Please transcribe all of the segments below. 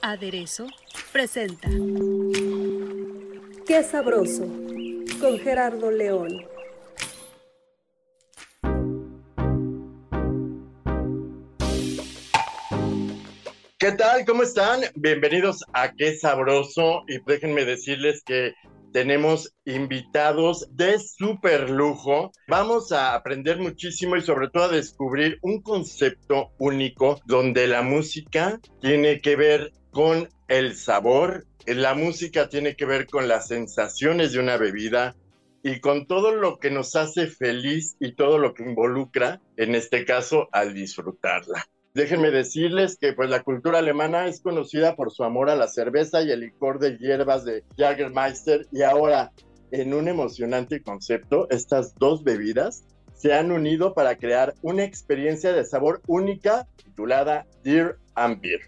Aderezo presenta Qué sabroso con Gerardo León. ¿Qué tal? ¿Cómo están? Bienvenidos a Qué Sabroso y déjenme decirles que tenemos invitados de súper lujo. Vamos a aprender muchísimo y sobre todo a descubrir un concepto único donde la música tiene que ver con el sabor, la música tiene que ver con las sensaciones de una bebida y con todo lo que nos hace feliz y todo lo que involucra, en este caso, al disfrutarla. Déjenme decirles que pues la cultura alemana es conocida por su amor a la cerveza y el licor de hierbas de Jagermeister y ahora en un emocionante concepto estas dos bebidas se han unido para crear una experiencia de sabor única titulada Dear and Beer.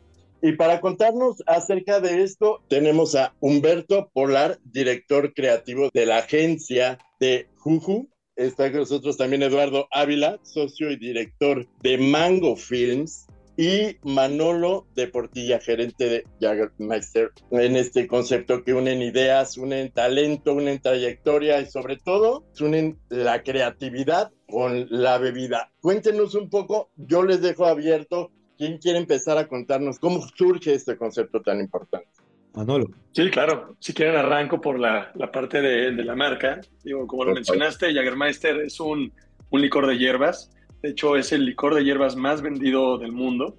Y para contarnos acerca de esto, tenemos a Humberto Polar, director creativo de la agencia de Juju. Está con nosotros también Eduardo Ávila, socio y director de Mango Films. Y Manolo de Portilla, gerente de Jagermeister, en este concepto que unen ideas, unen talento, unen trayectoria y sobre todo unen la creatividad con la bebida. Cuéntenos un poco, yo les dejo abierto ¿Quién quiere empezar a contarnos cómo surge este concepto tan importante? Manolo. Sí, claro. Si quieren arranco por la, la parte de, de, la marca. Digo, como lo mencionaste, Jagermeister es un, un, licor de hierbas. De hecho, es el licor de hierbas más vendido del mundo.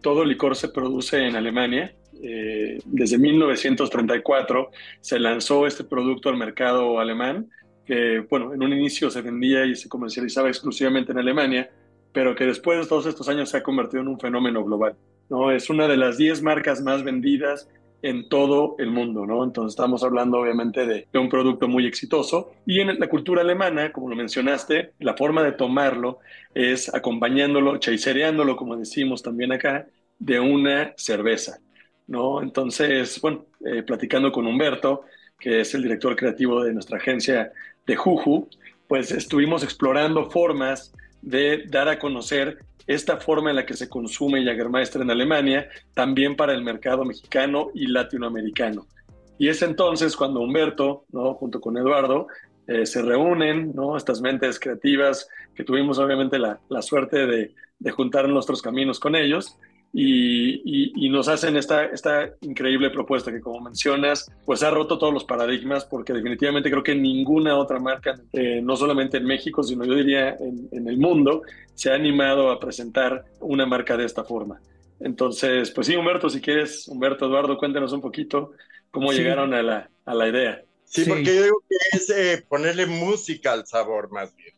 Todo licor se produce en Alemania. Eh, desde 1934 se lanzó este producto al mercado alemán, que, bueno, en un inicio se vendía y se comercializaba exclusivamente en Alemania pero que después de todos estos años se ha convertido en un fenómeno global. ¿no? Es una de las 10 marcas más vendidas en todo el mundo, ¿no? Entonces estamos hablando obviamente de, de, un producto muy exitoso. Y en la cultura alemana, como lo mencionaste, la forma de tomarlo es acompañándolo, chaisereándolo, como decimos también acá, de una cerveza, ¿no? Entonces, bueno, eh, platicando con Humberto, que es el director creativo de nuestra agencia de Juju, pues estuvimos explorando formas de dar a conocer esta forma en la que se consume Jagermeister en Alemania, también para el mercado mexicano y latinoamericano. Y es entonces cuando Humberto, ¿no? junto con Eduardo, eh, se reúnen, ¿no? estas mentes creativas que tuvimos obviamente la, la suerte de, de juntar nuestros caminos con ellos, y, y, nos hacen esta, esta increíble propuesta que como mencionas, pues ha roto todos los paradigmas porque definitivamente creo que ninguna otra marca, eh, no solamente en México, sino yo diría en, en, el mundo, se ha animado a presentar una marca de esta forma. Entonces, pues sí, Humberto, si quieres, Humberto, Eduardo, cuéntenos un poquito cómo sí. llegaron a la, a la idea. Sí, sí, porque yo digo que es eh, ponerle música al sabor más bien.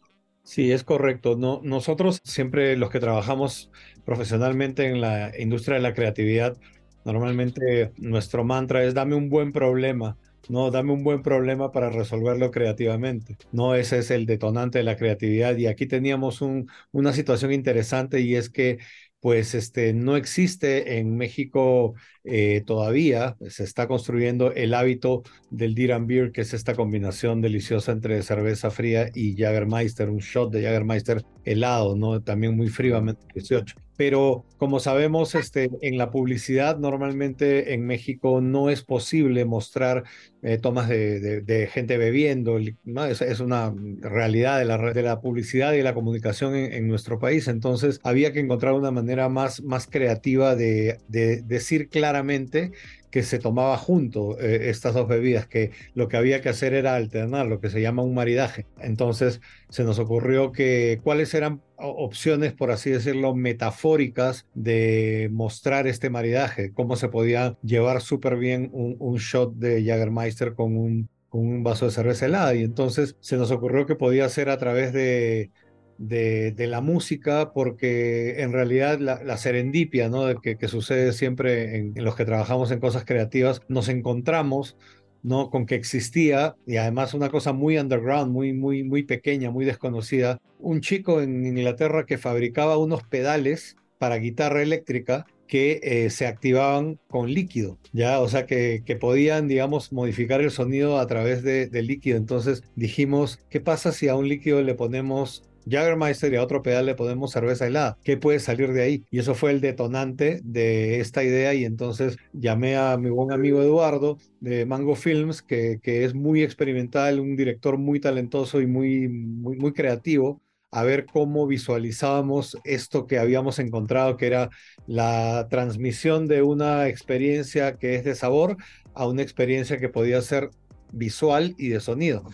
Sí, es correcto. No, nosotros siempre los que trabajamos profesionalmente en la industria de la creatividad, normalmente nuestro mantra es dame un buen problema. No, dame un buen problema para resolverlo creativamente. No, ese es el detonante de la creatividad. Y aquí teníamos un, una situación interesante y es que pues este, no existe en México eh, todavía, se está construyendo el hábito del Deer Beer, que es esta combinación deliciosa entre cerveza fría y Jagermeister, un shot de Jagermeister helado, ¿no? También muy fríamente 18 pero como sabemos, este, en la publicidad normalmente en México no es posible mostrar eh, tomas de, gente bebiendo, ¿no? es, una realidad de la, de la publicidad y la comunicación en, en, nuestro país, entonces había que encontrar una manera más, más creativa de, de decir claramente que se tomaba junto eh, estas dos bebidas, que lo que había que hacer era alternar, lo que se llama un maridaje. Entonces se nos ocurrió que cuáles eran opciones, por así decirlo, metafóricas de mostrar este maridaje, cómo se podía llevar súper bien un, un, shot de Jagermeister con un, con un vaso de cerveza helada. Y entonces se nos ocurrió que podía ser a través de de, la música, porque en realidad la, serendipia, ¿no? De que, que sucede siempre en, en los que trabajamos en cosas creativas, nos encontramos ¿no? Con que existía, y además una cosa muy underground, muy, muy, muy pequeña, muy desconocida, un chico en Inglaterra que fabricaba unos pedales para guitarra eléctrica que eh, se activaban con líquido, ¿ya? O sea, que, que podían, digamos, modificar el sonido a través de, de líquido. Entonces dijimos, ¿qué pasa si a un líquido le ponemos Jagermeister y a otro pedal le ponemos cerveza helada. ¿Qué puede salir de ahí? Y eso fue el detonante de esta idea y entonces llamé a mi buen amigo Eduardo de Mango Films, que, que es muy experimental, un director muy talentoso y muy, muy, muy creativo a ver cómo visualizábamos esto que habíamos encontrado, que era la transmisión de una experiencia que es de sabor a una experiencia que podía ser visual y de sonido.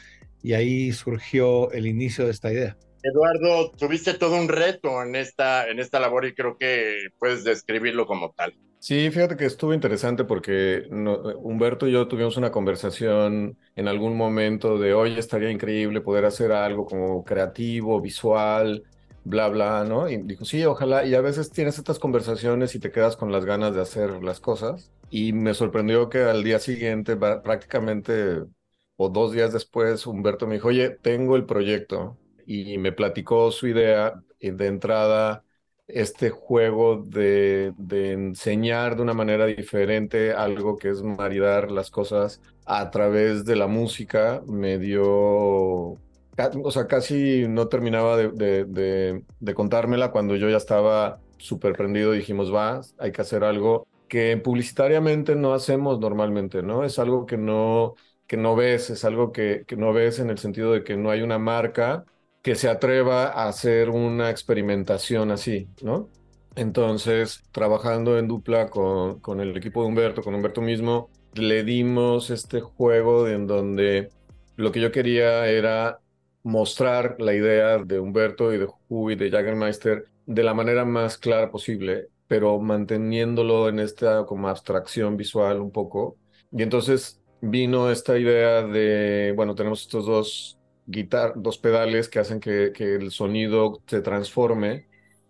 Y ahí surgió el inicio de esta idea. Eduardo, tuviste todo un reto en esta, en esta labor y creo que puedes describirlo como tal. Sí, fíjate que estuvo interesante porque Humberto y yo tuvimos una conversación en algún momento de hoy estaría increíble poder hacer algo como creativo, visual, bla, bla, ¿no? Y dijo, sí, ojalá. Y a veces tienes estas conversaciones y te quedas con las ganas de hacer las cosas. Y me sorprendió que al día siguiente, prácticamente, o dos días después, Humberto me dijo, oye, tengo el proyecto y me platicó su idea de entrada, este juego de, de, enseñar de una manera diferente algo que es maridar las cosas a través de la música, me dio, o sea, casi no terminaba de, de, de contármela cuando yo ya estaba súper prendido, dijimos, va, hay que hacer algo que publicitariamente no hacemos normalmente, ¿no? Es algo que no, que no ves, es algo que, que no ves en el sentido de que no hay una marca que se atreva a hacer una experimentación así, ¿no? Entonces, trabajando en dupla con, con el equipo de Humberto, con Humberto mismo, le dimos este juego en donde lo que yo quería era mostrar la idea de Humberto y de Hu y de Jagermeister de la manera más clara posible, pero manteniéndolo en esta como abstracción visual un poco. Y entonces vino esta idea de, bueno, tenemos estos dos guitar dos pedales que hacen que, el sonido se transforme.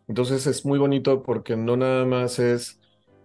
Entonces es muy bonito porque no nada más es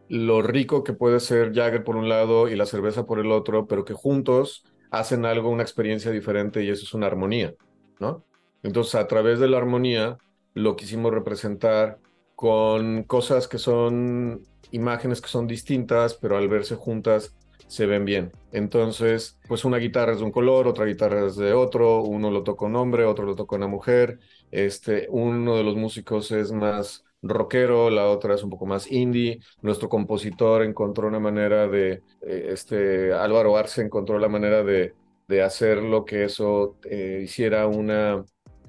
lo rico que puede ser Jagger por un lado y la cerveza por el otro, pero que juntos hacen algo, una experiencia diferente y eso es una armonía, ¿no? Entonces a través de la armonía lo quisimos representar con cosas que son imágenes que son distintas, pero al verse juntas se ven bien. Entonces, pues una guitarra es de un color, otra guitarra es de otro, uno lo toca un hombre, otro lo toca una mujer, este, uno de los músicos es más rockero, la otra es un poco más indie. Nuestro compositor encontró una manera de, eh, este, Álvaro Arce encontró la manera de, de hacer lo que eso eh, hiciera una,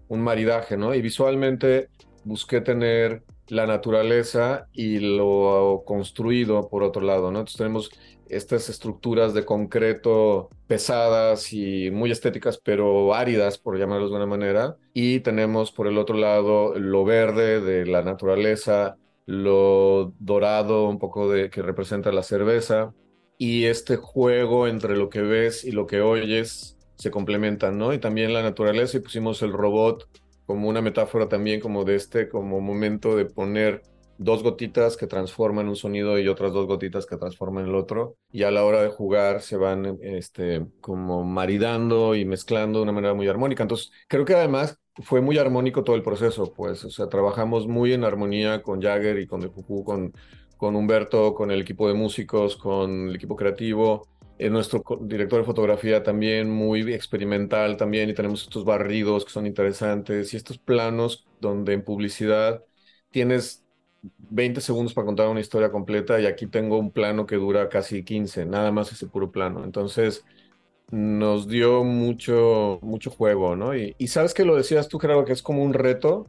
un maridaje, ¿no? Y visualmente busqué tener la naturaleza y lo construido por otro lado, ¿no? Entonces tenemos estas estructuras de concreto pesadas y muy estéticas, pero áridas, por llamarlos de una manera. Y tenemos por el otro lado lo verde de la naturaleza, lo dorado un poco de que representa la cerveza. Y este juego entre lo que ves y lo que oyes se complementan, ¿no? Y también la naturaleza y pusimos el robot como una metáfora también como de este como momento de poner dos gotitas que transforman un sonido y otras dos gotitas que transforman el otro. Y a la hora de jugar se van este, como maridando y mezclando de una manera muy armónica. Entonces, creo que además fue muy armónico todo el proceso, pues, o sea, trabajamos muy en armonía con Jagger y con The con, con Humberto, con el equipo de músicos, con el equipo creativo. Eh, nuestro director de fotografía también muy experimental también y tenemos estos barridos que son interesantes y estos planos donde en publicidad tienes 20 segundos para contar una historia completa y aquí tengo un plano que dura casi 15, nada más ese puro plano. Entonces nos dio mucho, mucho juego, ¿no? Y, sabes que lo decías tú, Gerardo, que es como un reto,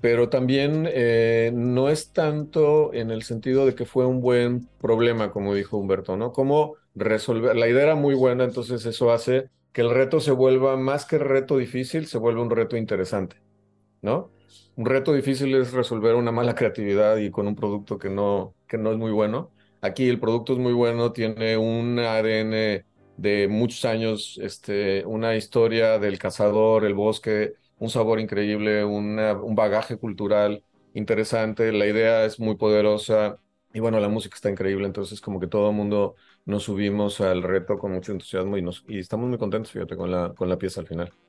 pero también eh, no es tanto en el sentido de que fue un buen problema, como dijo Humberto, ¿no? Cómo resolver, la idea era muy buena, entonces eso hace que el reto se vuelva más que reto difícil, se vuelva un reto interesante, ¿no? Un reto difícil es resolver una mala creatividad y con un producto que no, que no es muy bueno. Aquí el producto es muy bueno, tiene un ADN de muchos años, este, una historia del cazador, el bosque, un sabor increíble, una, un bagaje cultural interesante, la idea es muy poderosa y bueno, la música está increíble, entonces como que todo el mundo nos subimos al reto con mucho entusiasmo y, nos, y estamos muy contentos, fíjate, con la, con la pieza al final.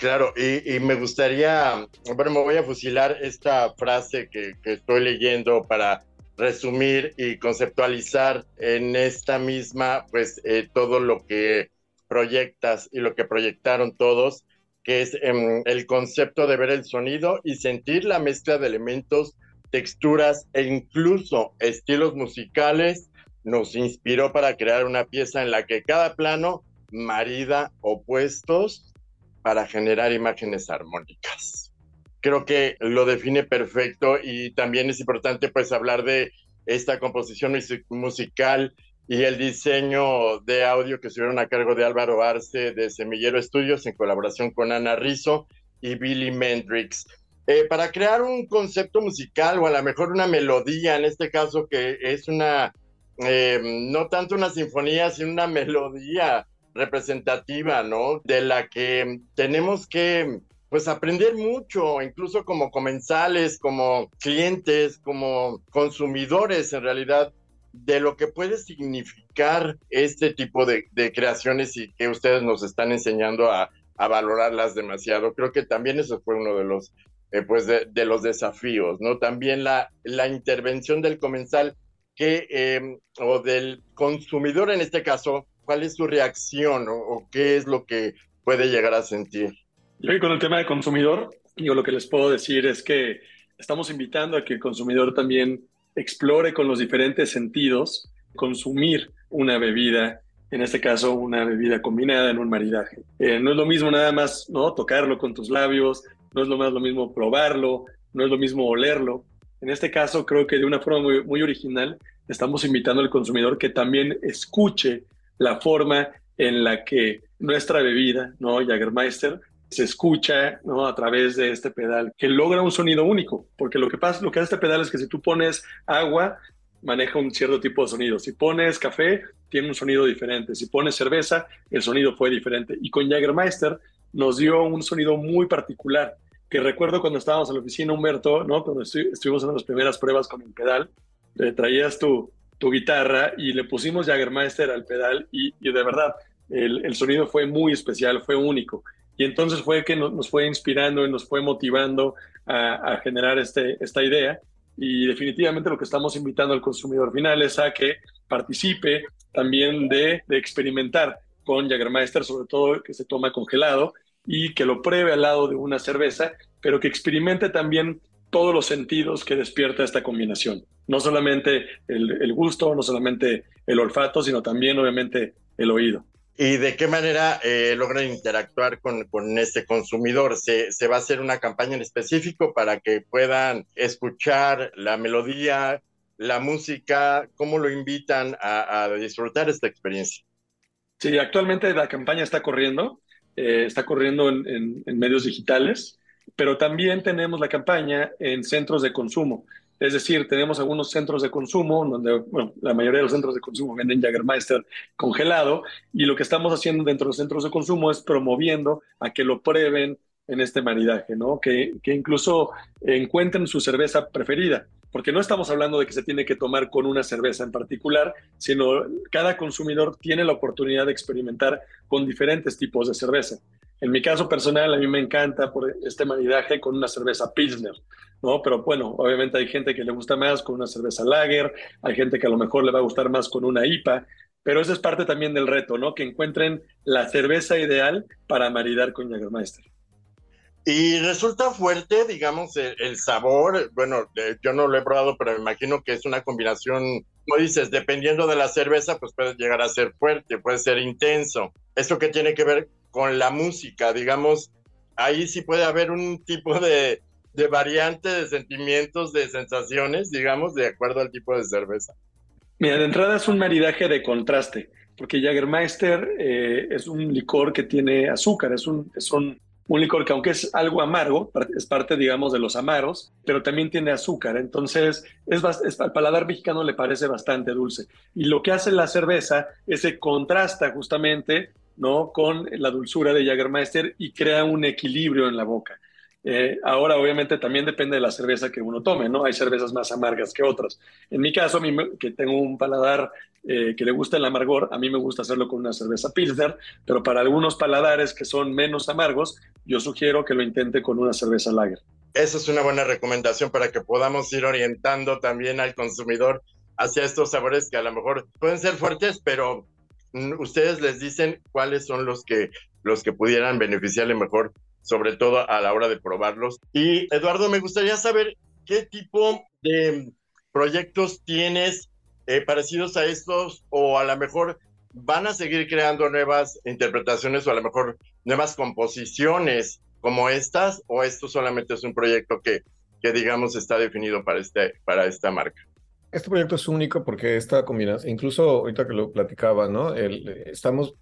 Claro, y, me gustaría, bueno, me voy a fusilar esta frase que, estoy leyendo para resumir y conceptualizar en esta misma, pues, eh, todo lo que proyectas y lo que proyectaron todos, que es eh, el concepto de ver el sonido y sentir la mezcla de elementos, texturas e incluso estilos musicales, nos inspiró para crear una pieza en la que cada plano marida opuestos para generar imágenes armónicas. Creo que lo define perfecto y también es importante pues hablar de esta composición musical y el diseño de audio que estuvieron a cargo de Álvaro Arce de Semillero Estudios en colaboración con Ana Rizzo y Billy Mendrix. Eh, para crear un concepto musical o a lo mejor una melodía, en este caso que es una, eh, no tanto una sinfonía, sino una melodía representativa, ¿no? De la que tenemos que pues aprender mucho, incluso como comensales, como clientes, como consumidores en realidad, de lo que puede significar este tipo de, creaciones y que ustedes nos están enseñando a, valorarlas demasiado. Creo que también eso fue uno de los, eh, pues de, los desafíos, ¿no? También la, la intervención del comensal eh, o del consumidor en este caso, ¿Cuál es su reacción o, qué es lo que puede llegar a sentir? Yo con el tema de consumidor, yo lo que les puedo decir es que estamos invitando a que el consumidor también explore con los diferentes sentidos consumir una bebida, en este caso una bebida combinada en un maridaje. Eh, no es lo mismo nada más ¿no? tocarlo con tus labios, no es lo más lo mismo probarlo, no es lo mismo olerlo. En este caso creo que de una forma muy, original estamos invitando al consumidor que también escuche la forma en la que nuestra bebida, ¿no? Jagermeister, se escucha ¿no? a través de este pedal, que logra un sonido único, porque lo que pasa, lo que hace este pedal es que si tú pones agua, maneja un cierto tipo de sonido. Si pones café, tiene un sonido diferente. Si pones cerveza, el sonido fue diferente. Y con Jagermeister nos dio un sonido muy particular, que recuerdo cuando estábamos en la oficina, Humberto, ¿no? Cuando estuvimos en las primeras pruebas con el pedal, traías tu, tu guitarra y le pusimos Jaggermeister al pedal y, de verdad el, el, sonido fue muy especial, fue único. Y entonces fue que nos, fue inspirando y nos fue motivando a, a, generar este, esta idea. Y definitivamente lo que estamos invitando al consumidor final es a que participe también de, de experimentar con Jaggermeister, sobre todo que se toma congelado y que lo pruebe al lado de una cerveza, pero que experimente también todos los sentidos que despierta esta combinación. No solamente el, gusto, no solamente el olfato, sino también obviamente el oído. ¿Y de qué manera eh, logran interactuar con, con este consumidor? ¿Se, ¿Se, va a hacer una campaña en específico para que puedan escuchar la melodía, la música? ¿Cómo lo invitan a, disfrutar esta experiencia? Sí, actualmente la campaña está corriendo, eh, está corriendo en, medios digitales pero también tenemos la campaña en centros de consumo. Es decir, tenemos algunos centros de consumo donde, la mayoría de los centros de consumo venden Jagermeister congelado y lo que estamos haciendo dentro de los centros de consumo es promoviendo a que lo prueben en este maridaje, ¿no? Que, que incluso encuentren su cerveza preferida, porque no estamos hablando de que se tiene que tomar con una cerveza en particular, sino cada consumidor tiene la oportunidad de experimentar con diferentes tipos de cerveza. En mi caso personal, a mí me encanta por este maridaje con una cerveza Pilsner, ¿no? Pero bueno, obviamente hay gente que le gusta más con una cerveza Lager, hay gente que a lo mejor le va a gustar más con una IPA, pero eso es parte también del reto, ¿no? Que encuentren la cerveza ideal para maridar con Jägermeister. Y resulta fuerte, digamos, el, sabor. Bueno, yo no lo he probado, pero me imagino que es una combinación, como dices, dependiendo de la cerveza, pues puede llegar a ser fuerte, puede ser intenso. ¿Eso qué tiene que ver con la música, digamos, ahí sí puede haber un tipo de, de variante de sentimientos, de sensaciones, digamos, de acuerdo al tipo de cerveza. Mira, de entrada es un maridaje de contraste, porque Jagermeister eh, es un licor que tiene azúcar, es un, es un, un, licor que aunque es algo amargo, es parte, digamos, de los amaros, pero también tiene azúcar, entonces es, al paladar mexicano le parece bastante dulce. Y lo que hace la cerveza es que contrasta justamente ¿no? Con la dulzura de Jagermeister y crea un equilibrio en la boca. Eh, ahora, obviamente, también depende de la cerveza que uno tome, ¿no? Hay cervezas más amargas que otras. En mi caso, mí que tengo un paladar eh, que le gusta el amargor, a mí me gusta hacerlo con una cerveza Pilsner, pero para algunos paladares que son menos amargos, yo sugiero que lo intente con una cerveza Lager. Esa es una buena recomendación para que podamos ir orientando también al consumidor hacia estos sabores que a lo mejor pueden ser fuertes, pero mm, ustedes les dicen cuáles son los que los que pudieran beneficiarle mejor sobre todo a la hora de probarlos. Y Eduardo, me gustaría saber qué tipo de proyectos tienes eh, parecidos a estos o a lo mejor van a seguir creando nuevas interpretaciones o a lo mejor nuevas composiciones como estas o esto solamente es un proyecto que, que digamos está definido para, este, para esta marca. Este proyecto es único porque esta combinación, incluso ahorita que lo platicaba, ¿no? El, estamos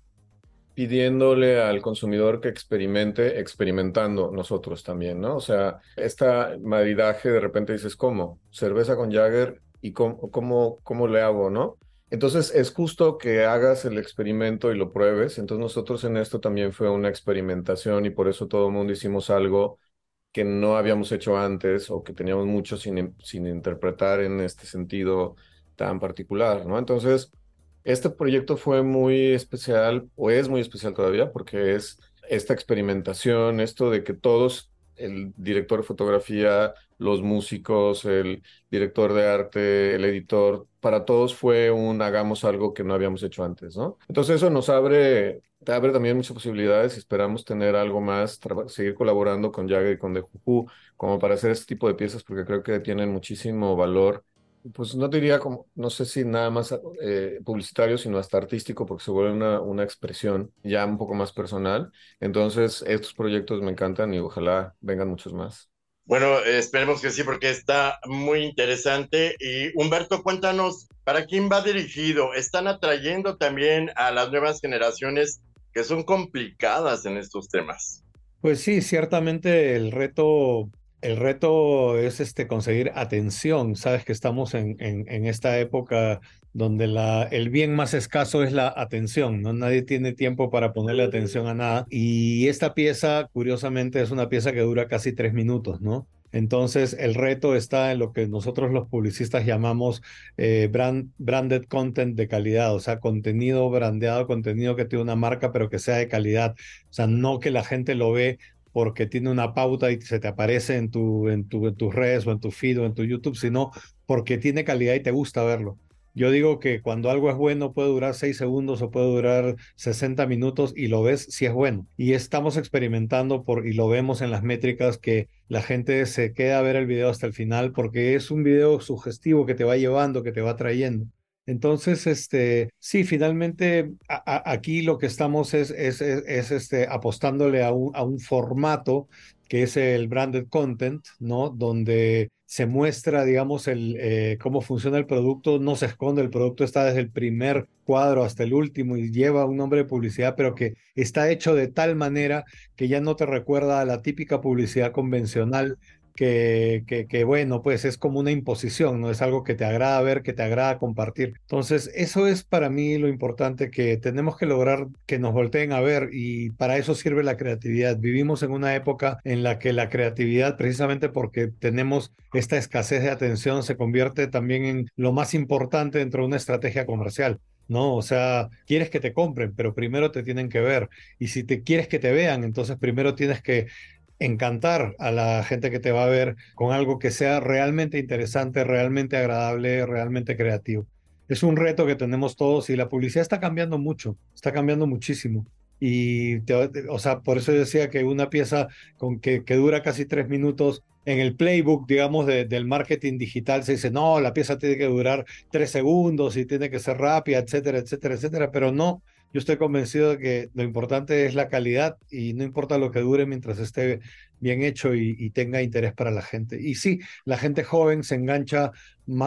pidiéndole al consumidor que experimente, experimentando nosotros también, ¿no? O sea, esta maridaje de repente dices, ¿cómo? Cerveza con Jagger y cómo, cómo, cómo le hago, ¿no? Entonces es justo que hagas el experimento y lo pruebes. Entonces nosotros en esto también fue una experimentación y por eso todo el mundo hicimos algo que no habíamos hecho antes o que teníamos mucho sin, sin interpretar en este sentido tan particular, ¿no? Entonces este proyecto fue muy especial, o es muy especial todavía, porque es esta experimentación, esto de que todos, el director de fotografía, los músicos, el director de arte, el editor, para todos fue un hagamos algo que no habíamos hecho antes, ¿no? Entonces eso nos abre, abre también muchas posibilidades y esperamos tener algo más, seguir colaborando con Jagger y con The Juju, como para hacer este tipo de piezas, porque creo que tienen muchísimo valor pues no diría como, no sé si nada más eh, publicitario, sino hasta artístico, porque se vuelve una, una expresión ya un poco más personal. Entonces, estos proyectos me encantan y ojalá vengan muchos más. Bueno, esperemos que sí, porque está muy interesante. Y Humberto, cuéntanos, ¿para quién va dirigido? ¿Están atrayendo también a las nuevas generaciones que son complicadas en estos temas? Pues sí, ciertamente el reto el reto es este, conseguir atención. Sabes que estamos en, en, esta época donde la, el bien más escaso es la atención, ¿no? Nadie tiene tiempo para ponerle atención a nada. Y esta pieza, curiosamente, es una pieza que dura casi tres minutos, ¿no? Entonces, el reto está en lo que nosotros los publicistas llamamos eh, brand, branded content de calidad, o sea, contenido brandeado, contenido que tiene una marca, pero que sea de calidad. O sea, no que la gente lo ve porque tiene una pauta y se te aparece en, tu, en, tu, en tus redes o en tu feed o en tu YouTube, sino porque tiene calidad y te gusta verlo. Yo digo que cuando algo es bueno puede durar 6 segundos o puede durar 60 minutos y lo ves si es bueno. Y estamos experimentando por, y lo vemos en las métricas que la gente se queda a ver el video hasta el final porque es un video sugestivo que te va llevando, que te va trayendo. Entonces, este, sí, finalmente aquí lo que estamos es, es, es, este, apostándole a un, a un formato que es el branded content, ¿no? Donde se muestra, digamos, el, eh, cómo funciona el producto, no se esconde, el producto está desde el primer cuadro hasta el último y lleva un nombre de publicidad, pero que está hecho de tal manera que ya no te recuerda a la típica publicidad convencional que, bueno, pues es como una imposición, ¿no? Es algo que te agrada ver, que te agrada compartir. Entonces, eso es para mí lo importante que tenemos que lograr que nos volteen a ver y para eso sirve la creatividad. Vivimos en una época en la que la creatividad, precisamente porque tenemos esta escasez de atención, se convierte también en lo más importante dentro de una estrategia comercial. ¿no? O sea, quieres que te compren, pero primero te tienen que ver. Y si te quieres que te vean, entonces primero tienes que encantar a la gente que te va a ver con algo que sea realmente interesante, realmente agradable, realmente creativo. Es un reto que tenemos todos y la publicidad está cambiando mucho, está cambiando muchísimo. Y, o sea, por eso decía que una pieza con que dura casi tres minutos en el playbook, digamos, del marketing digital se dice, no, la pieza tiene que durar tres segundos y tiene que ser rápida, etcétera, etcétera, etcétera, pero no, yo estoy convencido de que lo importante es la calidad y no importa lo que dure mientras esté bien hecho y, tenga interés para la gente. Y sí, la gente joven se engancha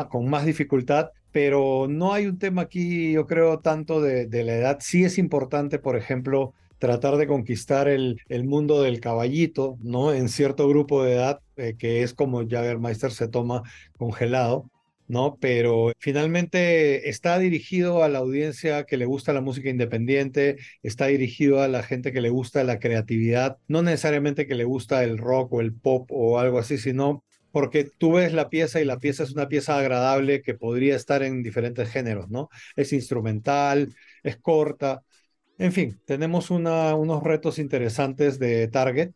con más dificultad, pero no hay un tema aquí, yo creo, tanto de, la edad. Sí es importante, por ejemplo, tratar de conquistar el, mundo del caballito, ¿no? En cierto grupo de edad, eh, que es como Jagermeister se toma congelado, ¿no? Pero finalmente está dirigido a la audiencia que le gusta la música independiente, está dirigido a la gente que le gusta la creatividad, no necesariamente que le gusta el rock o el pop o algo así, sino porque tú ves la pieza y la pieza es una pieza agradable que podría estar en diferentes géneros, ¿no? Es instrumental, es corta. En fin, tenemos unos retos interesantes de Target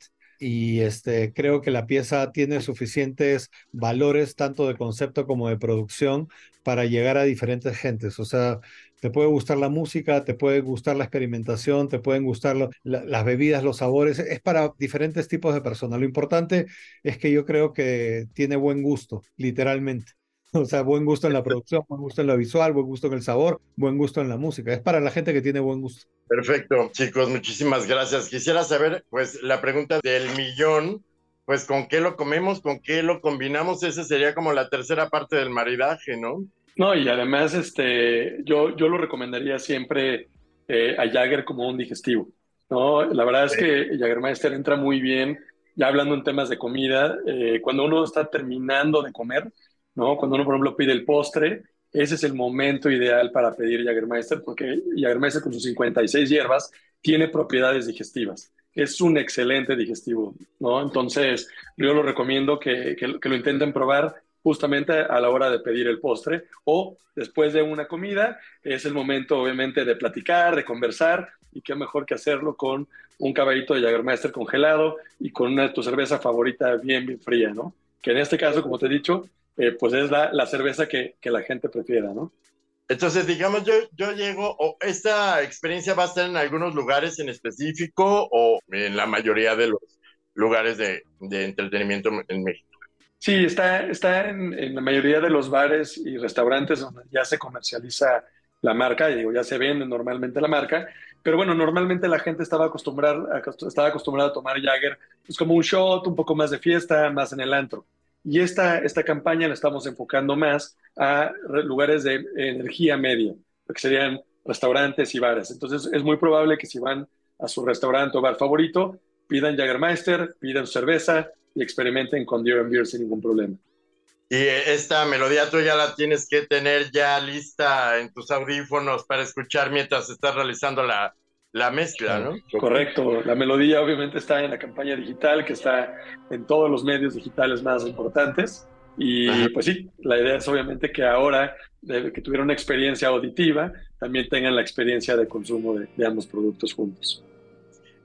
y este, creo que la pieza tiene suficientes valores, tanto de concepto como de producción, para llegar a diferentes gentes. O sea, te puede gustar la música, te puede gustar la experimentación, te pueden gustar las bebidas, los sabores. Es para diferentes tipos de personas. Lo importante es que yo creo que tiene buen gusto, literalmente. O sea, buen gusto en la producción, buen gusto en lo visual, buen gusto en el sabor, buen gusto en la música. Es para la gente que tiene buen gusto. Perfecto, chicos, muchísimas gracias. Quisiera saber, pues, la pregunta del millón, pues, ¿con qué lo comemos? ¿Con qué lo combinamos? Esa sería como la tercera parte del maridaje, ¿no? No, y además, este, yo, yo lo recomendaría siempre eh, a Jagger como un digestivo, ¿no? La verdad es que Jaggermeister entra muy bien, ya hablando en temas de comida, eh, cuando uno está terminando de comer, ¿no? Cuando uno, por ejemplo, pide el postre, ese es el momento ideal para pedir Jagermeister, porque Jagermeister con sus 56 hierbas tiene propiedades digestivas. Es un excelente digestivo, ¿no? Entonces, yo lo recomiendo que, que, lo intenten probar justamente a la hora de pedir el postre o después de una comida. Es el momento, obviamente, de platicar, de conversar y qué mejor que hacerlo con un caballito de Jagermeister congelado y con una tu cerveza favorita bien, bien fría, ¿no? Que en este caso, como te he dicho, eh, pues es la, la cerveza que, que, la gente prefiera, ¿no? Entonces, digamos, yo, yo llego, o esta experiencia va a estar en algunos lugares en específico o en la mayoría de los lugares de, de entretenimiento en México. Sí, está, está en, en, la mayoría de los bares y restaurantes donde ya se comercializa la marca, digo, ya se vende normalmente la marca, pero bueno, normalmente la gente estaba acostumbrada, estaba acostumbrada a tomar Jagger pues como un shot, un poco más de fiesta, más en el antro. Y esta, esta campaña la estamos enfocando más a lugares de energía media, que serían restaurantes y bares. Entonces es muy probable que si van a su restaurante o bar favorito, pidan Jagermeister, pidan cerveza y experimenten con Deer and Beer sin ningún problema. Y esta melodía tú ya la tienes que tener ya lista en tus audífonos para escuchar mientras estás realizando la, la mezcla, ¿no? Correcto. La melodía obviamente está en la campaña digital, que está en todos los medios digitales más importantes. Y pues sí, la idea es obviamente que ahora que tuvieron una experiencia auditiva, también tengan la experiencia de consumo de, ambos productos juntos.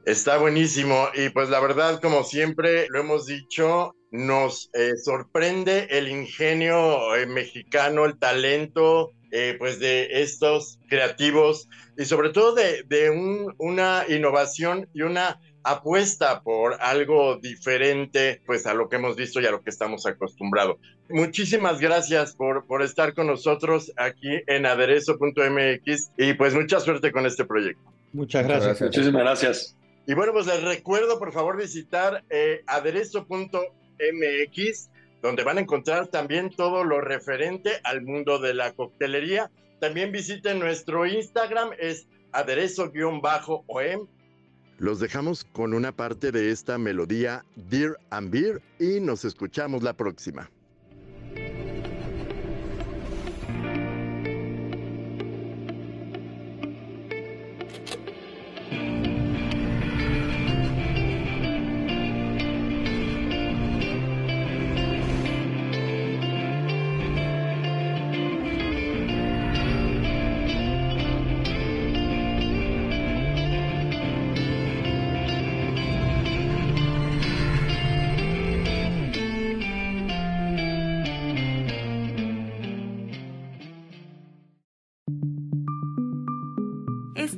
Está buenísimo y pues la verdad, como siempre lo hemos dicho, nos eh, sorprende el ingenio eh, mexicano, el talento, eh, pues de estos creativos y sobre todo de, de un, una innovación y una apuesta por algo diferente pues a lo que hemos visto y a lo que estamos acostumbrados. Muchísimas gracias por, por estar con nosotros aquí en aderezo.mx y pues mucha suerte con este proyecto. Muchas gracias. Muchísimas gracias. Y bueno, pues les recuerdo por favor visitar eh, aderezo.mx donde van a encontrar también todo lo referente al mundo de la coctelería. También visiten nuestro Instagram, es aderezo-oem. Los dejamos con una parte de esta melodía Dear and Beer y nos escuchamos la próxima.